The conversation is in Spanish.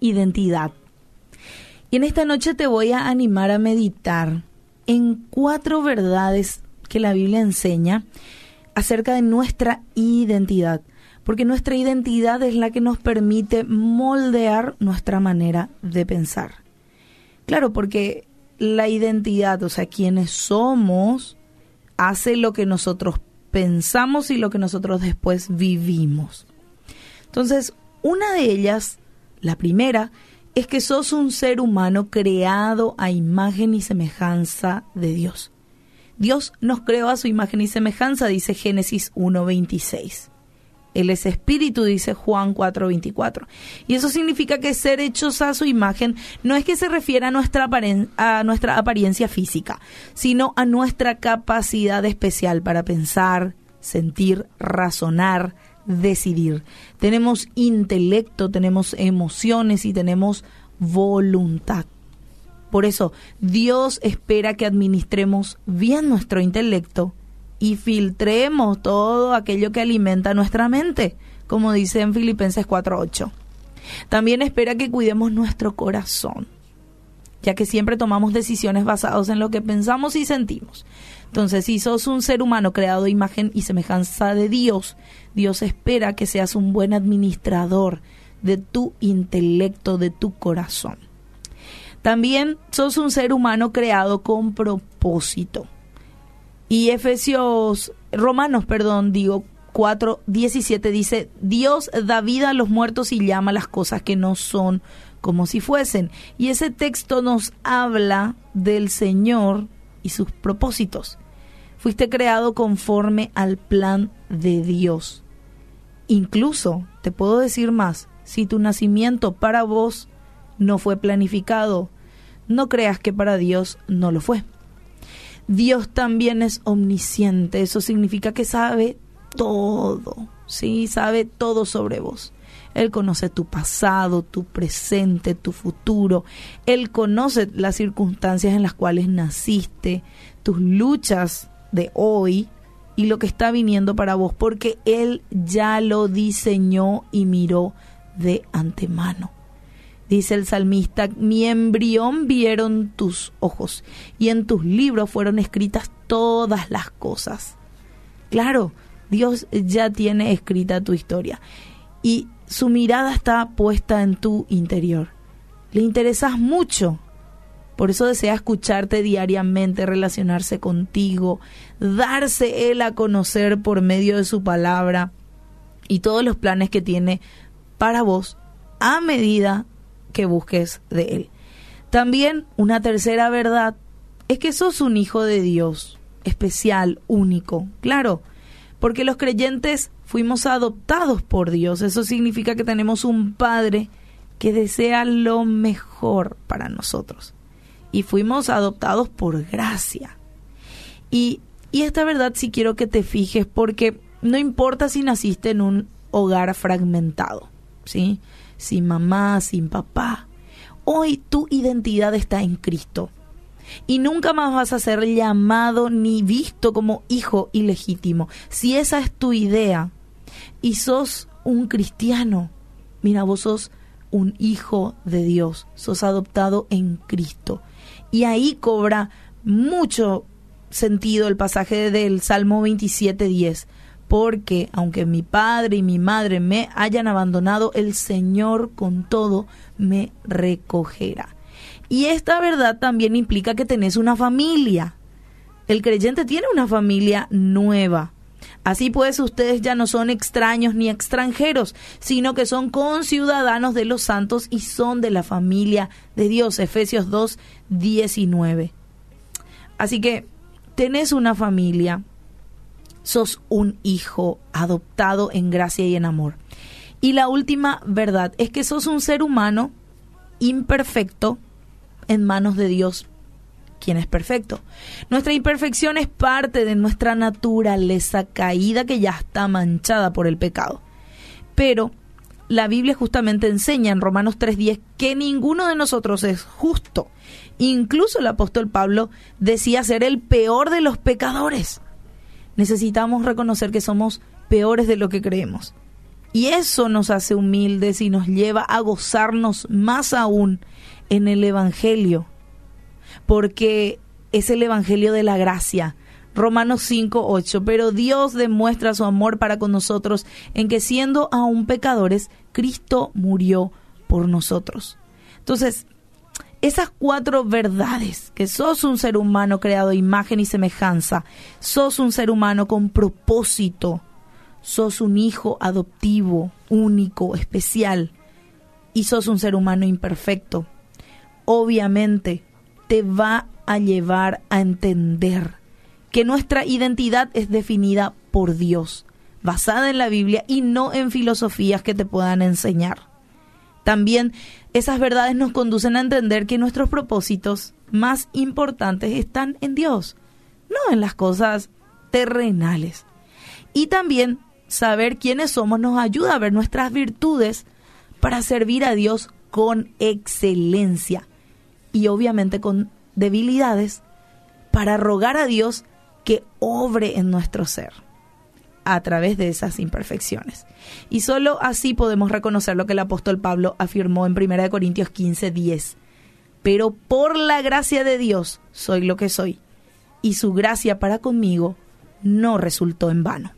identidad. Y en esta noche te voy a animar a meditar en cuatro verdades que la Biblia enseña acerca de nuestra identidad, porque nuestra identidad es la que nos permite moldear nuestra manera de pensar. Claro, porque la identidad, o sea, quienes somos, hace lo que nosotros pensamos y lo que nosotros después vivimos. Entonces, una de ellas, la primera, es que sos un ser humano creado a imagen y semejanza de Dios. Dios nos creó a su imagen y semejanza, dice Génesis 1.26. Él es espíritu, dice Juan 4:24. Y eso significa que ser hechos a su imagen no es que se refiera a nuestra, a nuestra apariencia física, sino a nuestra capacidad especial para pensar, sentir, razonar, decidir. Tenemos intelecto, tenemos emociones y tenemos voluntad. Por eso, Dios espera que administremos bien nuestro intelecto y filtremos todo aquello que alimenta nuestra mente, como dice en Filipenses 4:8. También espera que cuidemos nuestro corazón, ya que siempre tomamos decisiones basadas en lo que pensamos y sentimos. Entonces, si sos un ser humano creado a imagen y semejanza de Dios, Dios espera que seas un buen administrador de tu intelecto, de tu corazón. También sos un ser humano creado con propósito. Y Efesios, Romanos, perdón, digo, 4, 17 dice, Dios da vida a los muertos y llama las cosas que no son como si fuesen. Y ese texto nos habla del Señor y sus propósitos. Fuiste creado conforme al plan de Dios. Incluso, te puedo decir más, si tu nacimiento para vos no fue planificado, no creas que para Dios no lo fue. Dios también es omnisciente, eso significa que sabe todo, ¿sí? Sabe todo sobre vos. Él conoce tu pasado, tu presente, tu futuro. Él conoce las circunstancias en las cuales naciste, tus luchas de hoy y lo que está viniendo para vos, porque Él ya lo diseñó y miró de antemano. Dice el salmista, mi embrión vieron tus ojos y en tus libros fueron escritas todas las cosas. Claro, Dios ya tiene escrita tu historia y su mirada está puesta en tu interior. Le interesas mucho, por eso desea escucharte diariamente, relacionarse contigo, darse Él a conocer por medio de su palabra y todos los planes que tiene para vos a medida que busques de Él. También una tercera verdad es que sos un hijo de Dios, especial, único, claro, porque los creyentes fuimos adoptados por Dios, eso significa que tenemos un Padre que desea lo mejor para nosotros y fuimos adoptados por gracia. Y, y esta verdad sí quiero que te fijes porque no importa si naciste en un hogar fragmentado, ¿sí? sin mamá, sin papá. Hoy tu identidad está en Cristo. Y nunca más vas a ser llamado ni visto como hijo ilegítimo. Si esa es tu idea y sos un cristiano, mira, vos sos un hijo de Dios, sos adoptado en Cristo. Y ahí cobra mucho sentido el pasaje del Salmo 27.10 porque aunque mi padre y mi madre me hayan abandonado, el Señor con todo me recogerá. Y esta verdad también implica que tenés una familia. El creyente tiene una familia nueva. Así pues, ustedes ya no son extraños ni extranjeros, sino que son conciudadanos de los santos y son de la familia de Dios. Efesios 2, 19. Así que tenés una familia, sos un hijo adoptado en gracia y en amor. Y la última verdad es que sos un ser humano imperfecto en manos de Dios, quien es perfecto. Nuestra imperfección es parte de nuestra naturaleza caída que ya está manchada por el pecado. Pero la Biblia justamente enseña en Romanos 3:10 que ninguno de nosotros es justo. Incluso el apóstol Pablo decía ser el peor de los pecadores necesitamos reconocer que somos peores de lo que creemos. Y eso nos hace humildes y nos lleva a gozarnos más aún en el Evangelio, porque es el Evangelio de la gracia. Romanos 5, 8. Pero Dios demuestra su amor para con nosotros en que siendo aún pecadores, Cristo murió por nosotros. Entonces, esas cuatro verdades, que sos un ser humano creado imagen y semejanza, sos un ser humano con propósito, sos un hijo adoptivo, único, especial, y sos un ser humano imperfecto, obviamente te va a llevar a entender que nuestra identidad es definida por Dios, basada en la Biblia y no en filosofías que te puedan enseñar. También esas verdades nos conducen a entender que nuestros propósitos más importantes están en Dios, no en las cosas terrenales. Y también saber quiénes somos nos ayuda a ver nuestras virtudes para servir a Dios con excelencia y obviamente con debilidades para rogar a Dios que obre en nuestro ser a través de esas imperfecciones. Y solo así podemos reconocer lo que el apóstol Pablo afirmó en 1 Corintios 15, 10. Pero por la gracia de Dios soy lo que soy, y su gracia para conmigo no resultó en vano.